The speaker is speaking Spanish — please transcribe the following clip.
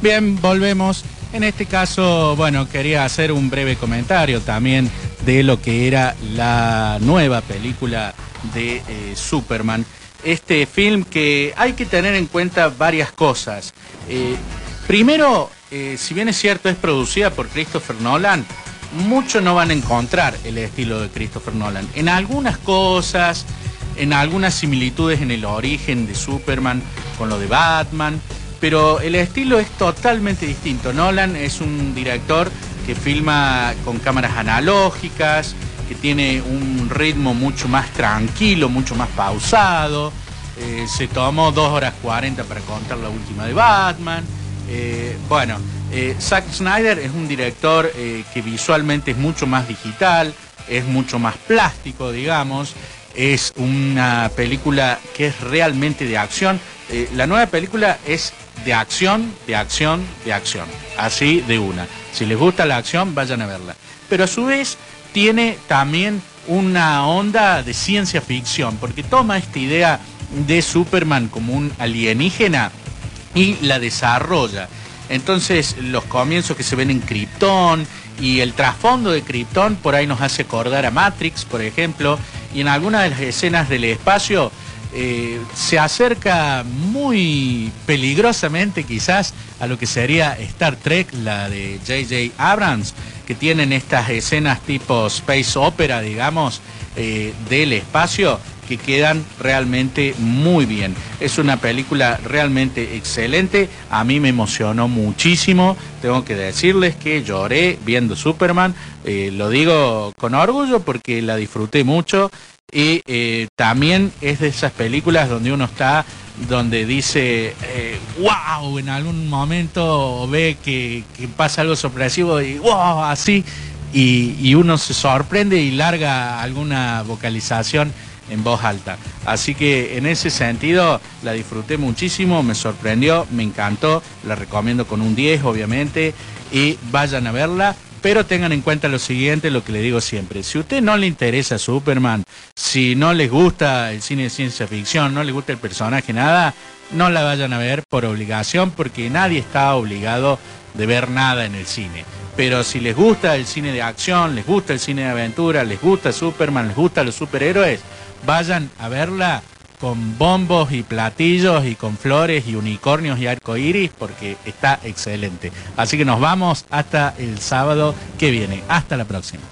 Bien, volvemos. En este caso, bueno, quería hacer un breve comentario también de lo que era la nueva película de eh, Superman. Este film que hay que tener en cuenta varias cosas. Eh, primero, eh, si bien es cierto, es producida por Christopher Nolan, muchos no van a encontrar el estilo de Christopher Nolan. En algunas cosas, en algunas similitudes en el origen de Superman con lo de Batman, pero el estilo es totalmente distinto. Nolan es un director que filma con cámaras analógicas, que tiene un ritmo mucho más tranquilo, mucho más pausado. Eh, se tomó 2 horas 40 para contar la última de Batman. Eh, bueno, eh, Zack Snyder es un director que visualmente es mucho más digital, es mucho más plástico, digamos. Es una película que es realmente de acción. la nueva película es de acción, de acción, de acción. Así de una. Si les gusta la acción, vayan a verla. Pero a su vez tiene también una onda de ciencia ficción, porque toma esta idea de Superman como un alienígena y la desarrolla. Entonces los comienzos que se ven en Krypton y el trasfondo de Krypton por ahí nos hace acordar a Matrix, por ejemplo, y en algunas de las escenas del espacio eh, se acerca muy peligrosamente quizás a lo que sería Star Trek, la de J.J. Abrams, que tienen estas escenas tipo space opera, digamos, eh, del espacio que quedan realmente muy bien. Es una película realmente excelente, a mí me emocionó muchísimo, tengo que decirles que lloré viendo Superman, eh, lo digo con orgullo porque la disfruté mucho y eh, también es de esas películas donde uno está, donde dice, wow, en algún momento ve que, pasa algo sorpresivo y wow, así, y uno se sorprende y larga alguna vocalización en voz alta. Así que en ese sentido la disfruté muchísimo, me sorprendió, me encantó, la recomiendo con un 10 obviamente y vayan a verla. Pero tengan en cuenta lo siguiente, lo que le digo siempre. Si a usted no le interesa Superman, si no les gusta el cine de ciencia ficción, no les gusta el personaje, nada, no la vayan a ver por obligación, porque nadie está obligado de ver nada en el cine. Pero si les gusta el cine de acción, les gusta el cine de aventura, les gusta Superman, les gusta los superhéroes, vayan a verla con bombos y platillos y con flores y unicornios y arcoíris porque está excelente. Así que nos vamos hasta el sábado que viene. Hasta la próxima.